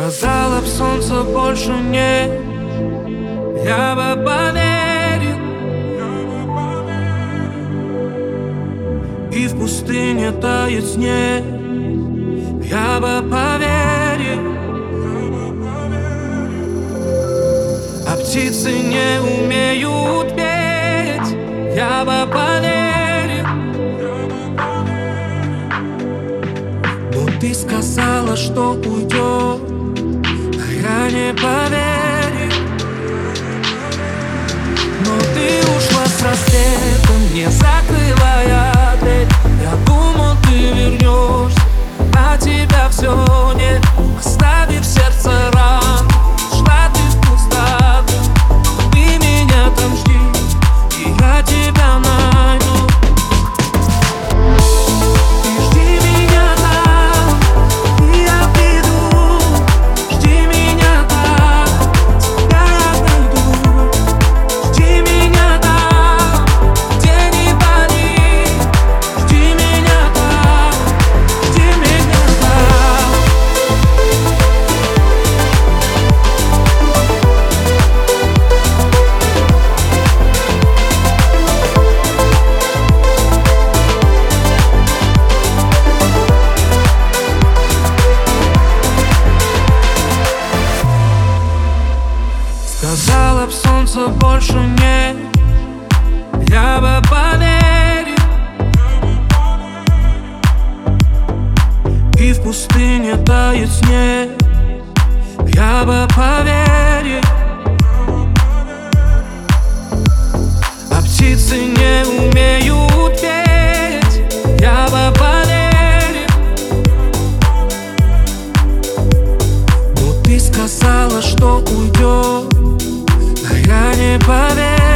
Сказала б солнце больше нет. Я бы поверил. И в пустыне тает снег. Я бы поверил. А птицы не умеют петь. Я бы поверил. Но ты сказала, что уйдет я не поверил Но ты ушла с рассветом, не закрывая больше нет. Я бы поверил. И в пустыне тает снег. Я бы поверил. А птицы не умеют петь. Я бы поверил. Но ты сказала, что уйдет я не поверил